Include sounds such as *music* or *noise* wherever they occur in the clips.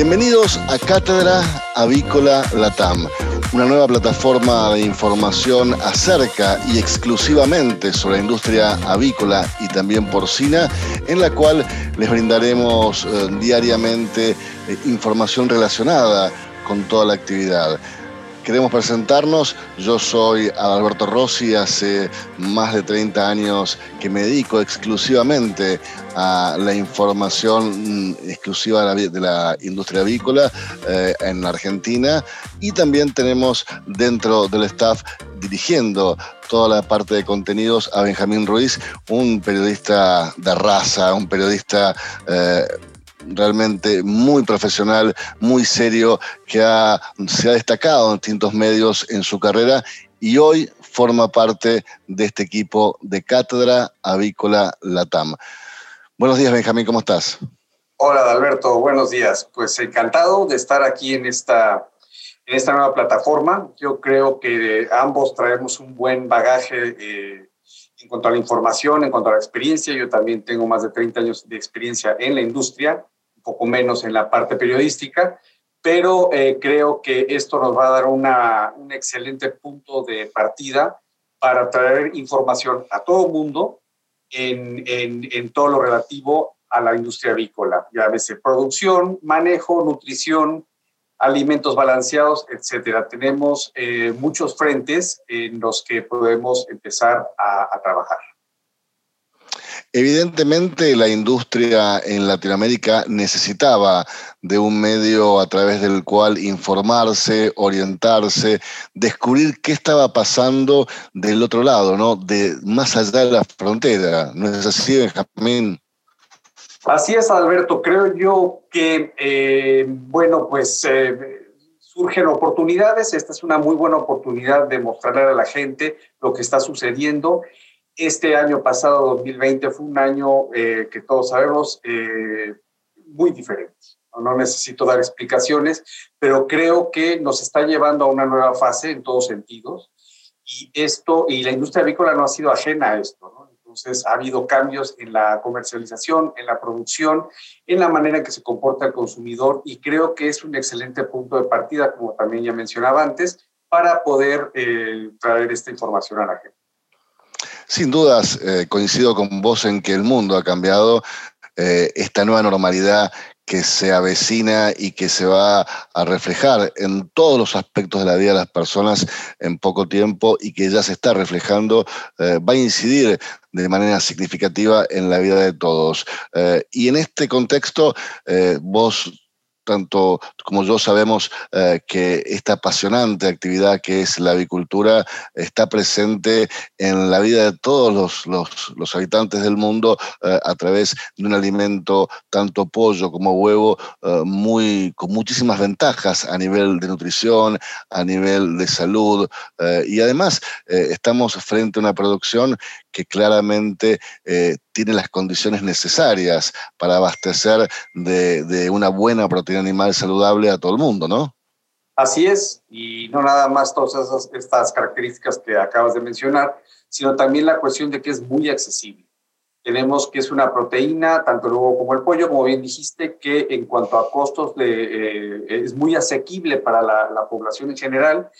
Bienvenidos a Cátedra Avícola Latam, una nueva plataforma de información acerca y exclusivamente sobre la industria avícola y también porcina, en la cual les brindaremos eh, diariamente eh, información relacionada con toda la actividad queremos presentarnos. Yo soy Alberto Rossi, hace más de 30 años que me dedico exclusivamente a la información mm, exclusiva de la, industria avícola eh, en Argentina y también tenemos dentro del staff dirigiendo toda la parte de contenidos a Benjamín Ruiz, un periodista de raza, un periodista eh, realmente muy profesional, muy serio, que se ha destacado en distintos medios en su carrera y hoy forma parte de este equipo de Cátedra Avícola Latam. Buenos días, Benjamín, ¿cómo estás? Hola, Alberto, buenos días. Pues encantado de estar aquí en esta, en esta nueva plataforma. Yo creo que ambos traemos un buen bagaje eh, en cuanto a la información, en cuanto a la experiencia. Yo también tengo más de 30 años de experiencia en la industria poco menos en la parte periodística, pero eh, creo que esto nos va a dar una, un excelente punto de partida para traer información a todo mundo en, en, en, todo lo relativo a la industria avícola, ya veces producción, manejo, nutrición, alimentos balanceados, etcétera. Tenemos eh, muchos frentes en los que podemos empezar a, trabajar. Evidentemente la industria en Latinoamérica necesitaba de un medio a través del cual informarse, orientarse, descubrir qué estaba pasando del otro lado, ¿no? De más allá de la frontera. ¿No es así, Benjamín? Así es, Alberto. Creo yo que, eh, bueno, pues eh, surgen oportunidades. Esta es una muy buena oportunidad de mostrarle a la gente lo que está sucediendo este año pasado, 2020, fue un año eh, que todos sabemos eh, muy diferente. No necesito dar explicaciones, pero creo que nos está llevando a una nueva fase en todos sentidos. Y esto, y la industria avícola no ha sido ajena a esto, ¿no? Entonces, ha habido cambios en la comercialización, en la producción, en la manera en que se comporta el consumidor, y creo que es un excelente punto de partida, como también ya mencionaba antes, para poder eh, traer esta información a la gente. Sin dudas, eh, coincido con vos en que el mundo ha cambiado. Eh, esta nueva normalidad que se avecina y que se va a reflejar en todos los aspectos de la vida de las personas en poco tiempo y que ya se está reflejando, va a incidir de manera significativa en la vida de todos. y en este contexto, vos tanto como yo sabemos eh, que esta apasionante actividad que es la avicultura está presente en la vida de todos los, habitantes del mundo eh, a través de un alimento, tanto pollo como huevo, eh, muy, con muchísimas ventajas a nivel de nutrición, a nivel de salud, y además estamos frente a una producción que claramente tiene las condiciones necesarias para abastecer de, una buena proteína animal saludable a todo el mundo, ¿no? Así es, y no nada más todas estas características que acabas de mencionar, sino también la cuestión de que es muy accesible. Tenemos que es una proteína, tanto el huevo como el pollo, como bien dijiste, que en cuanto a costos eh, es muy asequible para la, población en general.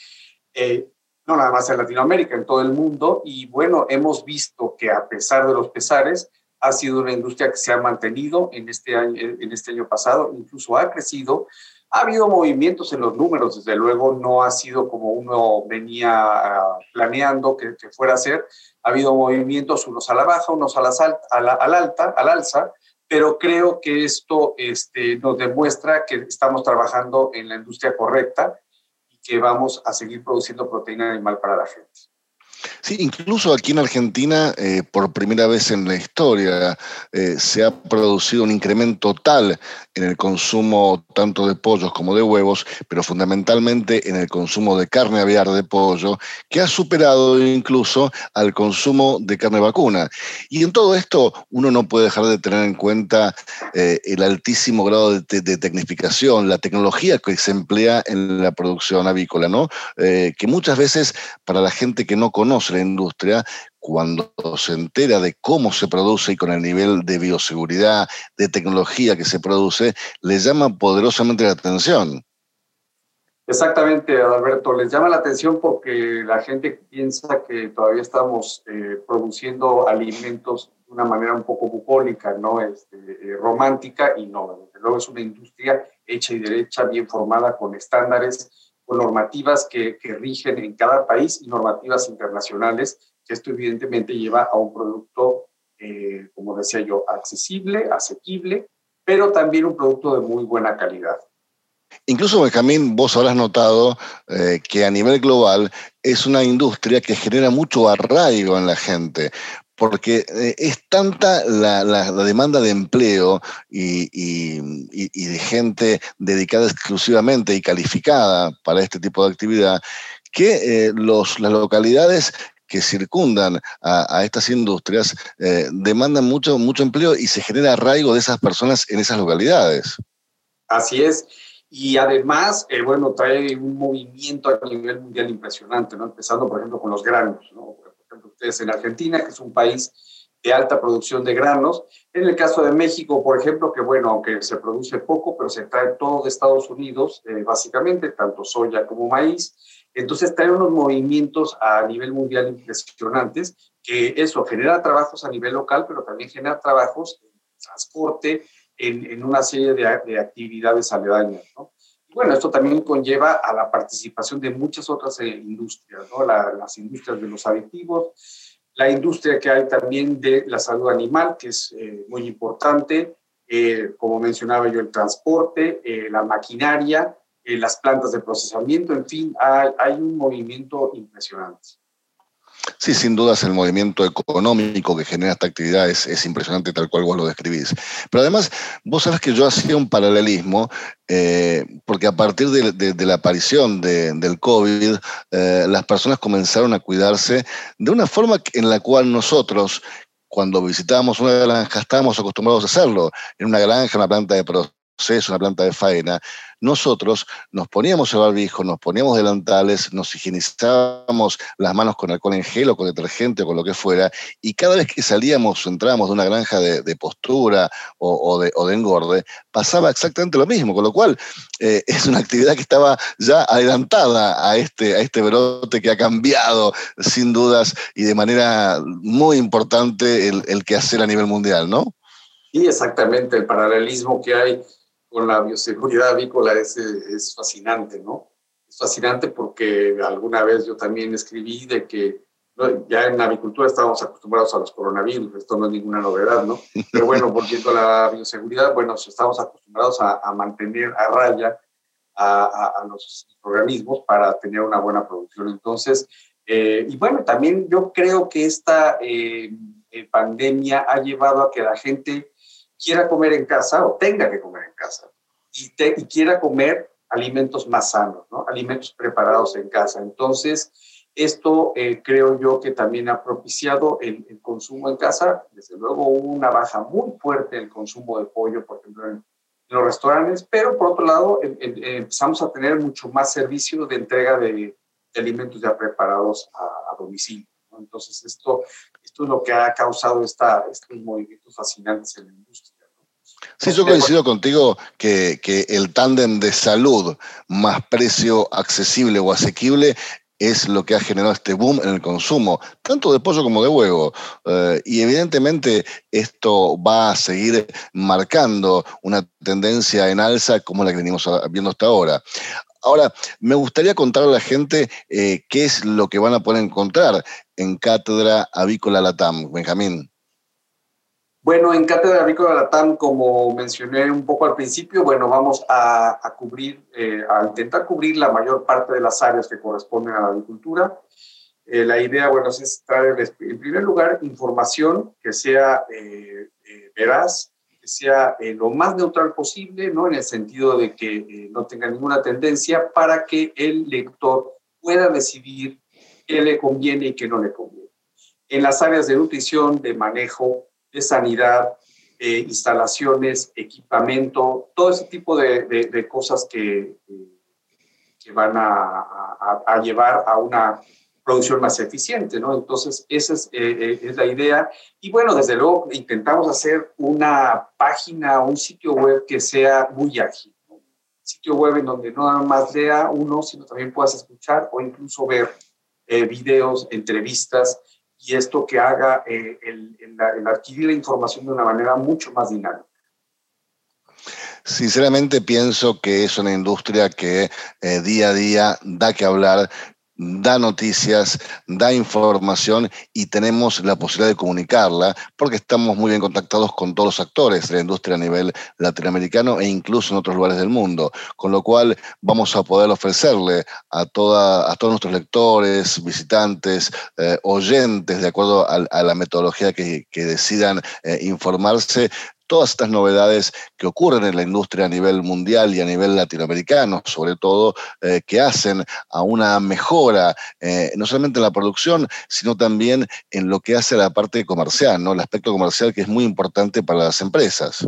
Eh, no nada más en Latinoamérica, en todo el mundo. Y bueno, hemos visto que a pesar de los pesares, ha sido una industria que se ha mantenido en este año, en este año pasado, incluso ha crecido. Ha habido movimientos en los números, desde luego no ha sido como uno venía ah, planeando que, fuera a ser. Ha habido movimientos, unos a la baja, unos a la, a la al alta, al alza, pero creo que esto este, nos demuestra que estamos trabajando en la industria correcta que vamos a seguir produciendo proteína animal para la gente. Sí, incluso aquí en Argentina, eh, por primera vez en la historia, eh, se ha producido un incremento tal en el consumo tanto de pollos como de huevos, pero fundamentalmente en el consumo de carne aviar de pollo, que ha superado incluso al consumo de carne vacuna. Y en todo esto uno no puede dejar de tener en cuenta eh, el altísimo grado de, tecnificación, la tecnología que se emplea en la producción avícola, ¿no? que muchas veces para la gente que no conoce produce la industria, cuando se entera de cómo se produce y con el nivel de bioseguridad, de tecnología que se produce, le llama poderosamente la atención. Exactamente, Alberto. Les llama la atención porque la gente piensa que todavía estamos eh, produciendo alimentos de una manera un poco bucólica, ¿no? Este, eh, romántica, y no, luego es una industria hecha y derecha, bien formada, con estándares, normativas que, que rigen en cada país y normativas internacionales, que esto evidentemente lleva a un producto, eh, como decía yo, accesible, asequible, pero también un producto de muy buena calidad. Incluso, Benjamín, vos habrás notado eh, que a nivel global es una industria que genera mucho arraigo en la gente, porque eh, es tanta la, demanda de empleo y, de gente dedicada exclusivamente y calificada para este tipo de actividad, que eh, las localidades que circundan a, estas industrias demandan mucho, mucho empleo y se genera arraigo de esas personas en esas localidades. Así es. Y además, eh, bueno, trae un movimiento a nivel mundial impresionante, ¿no? Empezando, por ejemplo, con los granos, ¿no? En Argentina, que es un país de alta producción de granos. En el caso de México, por ejemplo, que bueno, aunque se produce poco, pero se trae todo de Estados Unidos, eh, básicamente, tanto soya como maíz. Entonces trae unos movimientos a nivel mundial impresionantes, que eso genera trabajos a nivel local, pero también genera trabajos en transporte, en, una serie de, actividades aledañas. ¿no? Bueno, esto también conlleva a la participación de muchas otras eh, industrias, ¿no? las industrias de los aditivos, la industria que hay también de la salud animal, que es eh, muy importante, eh, como mencionaba yo, el transporte, la maquinaria, las plantas de procesamiento, en fin, hay, hay un movimiento impresionante. Sí, sin dudas el movimiento económico que genera esta actividad es, impresionante tal cual vos lo describís. Pero además, vos sabés que yo hacía un paralelismo, eh, porque a partir de, la aparición del COVID, eh, las personas comenzaron a cuidarse de una forma en la cual nosotros, cuando visitábamos una granja, estábamos acostumbrados a hacerlo, en una granja, una planta de una planta de faena, nosotros nos poníamos el barbijo, nos poníamos delantales, nos higienizábamos las manos con alcohol en gel o con detergente o con lo que fuera, y cada vez que salíamos o entrábamos de una granja de, postura o, de, engorde, pasaba exactamente lo mismo, con lo cual eh, es una actividad que estaba ya adelantada a este, a este brote que ha cambiado sin dudas y de manera muy importante el, el quehacer a nivel mundial, ¿no? Sí, exactamente, el paralelismo que hay con la bioseguridad avícola es, es fascinante, ¿no? Es fascinante porque alguna vez yo también escribí de que ya en la avicultura estábamos acostumbrados a los coronavirus, esto no es ninguna novedad, ¿no? Pero bueno, *laughs* volviendo a la bioseguridad, bueno, estamos acostumbrados a, mantener a raya a, a, los organismos para tener una buena producción. Entonces, eh, y bueno, también yo creo que esta eh, eh, pandemia ha llevado a que la gente quiera comer en casa o tenga que comer en casa y, y quiera comer alimentos más sanos, ¿no? alimentos preparados en casa. Entonces, esto eh, creo yo que también ha propiciado el, consumo en casa. Desde luego hubo una baja muy fuerte en el consumo de pollo, por ejemplo, en, los restaurantes, pero por otro lado empezamos a tener mucho más servicio de entrega de, alimentos ya preparados a, domicilio. Entonces, esto, esto es lo que ha causado esta, estos movimientos fascinantes en la industria. Sí, yo coincido contigo que, el tándem de salud más precio accesible o asequible es lo que ha generado este boom en el consumo, tanto de pollo como de huevo. Eh, y evidentemente esto va a seguir marcando una tendencia en alza como la que venimos viendo hasta ahora. Ahora, me gustaría contar a la gente eh, qué es lo que van a poder encontrar en Cátedra Avícola Latam, Benjamín. Bueno, en Cátedra Agrícola Latam, como mencioné un poco al principio, bueno, vamos a, cubrir, eh, a intentar cubrir la mayor parte de las áreas que corresponden a la agricultura. Eh, la idea, bueno, es traer, en primer lugar, información que sea eh, veraz, que sea lo más neutral posible, ¿no? En el sentido de que no tenga ninguna tendencia para que el lector pueda decidir qué le conviene y qué no le conviene. En las áreas de nutrición, de manejo, de sanidad, instalaciones, equipamiento, todo ese tipo de, cosas que, que van a, llevar a una producción más eficiente, ¿no? Entonces, esa es, es, la idea. Y bueno, desde luego intentamos hacer una página, un sitio web que sea muy ágil. Un sitio web en donde no nada más lea uno, sino también puedas escuchar o incluso ver videos, entrevistas y esto que haga el, el adquirir la información de una manera mucho más dinámica. Sinceramente pienso que es una industria que eh, día a día da que hablar, da noticias, da información y tenemos la posibilidad de comunicarla porque estamos muy bien contactados con todos los actores de la industria a nivel latinoamericano e incluso en otros lugares del mundo, con lo cual vamos a poder ofrecerle a, a todos nuestros lectores, visitantes, eh, oyentes, de acuerdo a, la metodología que, decidan eh, informarse, todas estas novedades que ocurren en la industria a nivel mundial y a nivel latinoamericano, sobre todo, eh, que hacen a una mejora, eh, no solamente en la producción, sino también en lo que hace la parte comercial, ¿no? el aspecto comercial que es muy importante para las empresas.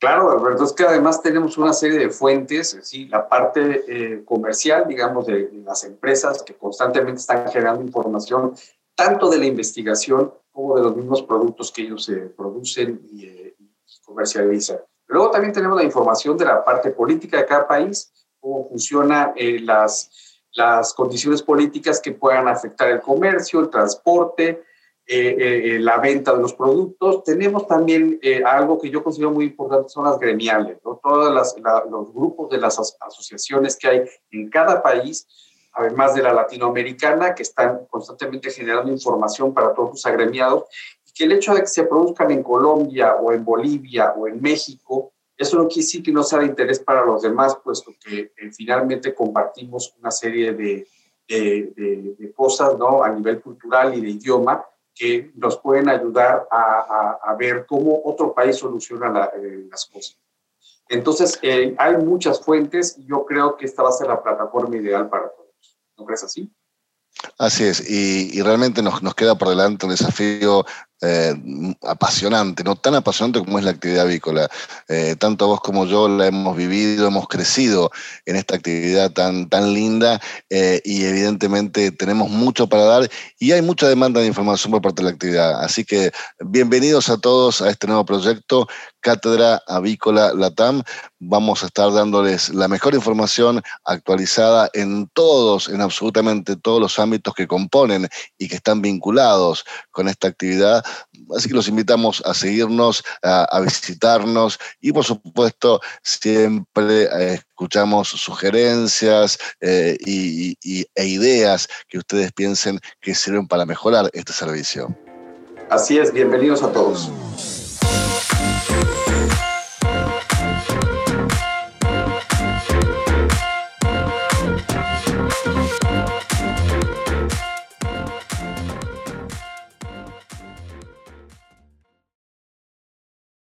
Claro, Alberto, es que además tenemos una serie de fuentes, ¿sí? la parte eh, comercial, digamos, de, las empresas que constantemente están generando información, tanto de la investigación como de los mismos productos que ellos producen y comercializa. Luego también tenemos la información de la parte política de cada país, cómo funcionan eh, las, las condiciones políticas que puedan afectar el comercio, el transporte, eh, eh, la venta de los productos. Tenemos también algo que yo considero muy importante, son las gremiales, ¿no? todos los grupos de las asociaciones que hay en cada país, además de la latinoamericana, que están constantemente generando información para todos los agremiados que el hecho de que se produzcan en Colombia o en Bolivia o en México, eso no quiere decir que no sea de interés para los demás, puesto que eh, finalmente compartimos una serie de, de, cosas ¿no? a nivel cultural y de idioma que nos pueden ayudar a, a, ver cómo otro país soluciona eh, las cosas. Entonces, eh, hay muchas fuentes y yo creo que esta va a ser la plataforma ideal para todos. ¿No crees así? Así es, y, y realmente nos, nos, queda por delante un desafío eh, apasionante, no tan apasionante como es la actividad avícola. Eh, tanto vos como yo la hemos vivido, hemos crecido en esta actividad tan, tan linda eh, y evidentemente tenemos mucho para dar y hay mucha demanda de información por parte de la actividad. Así que bienvenidos a todos a este nuevo proyecto, Cátedra Avícola Latam. Vamos a estar dándoles la mejor información actualizada en todos, en absolutamente todos los ámbitos que componen y que están vinculados con esta actividad Así que los invitamos a seguirnos, a, visitarnos y por supuesto siempre eh, escuchamos sugerencias eh, y, e ideas que ustedes piensen que sirven para mejorar este servicio. Así es, bienvenidos a todos.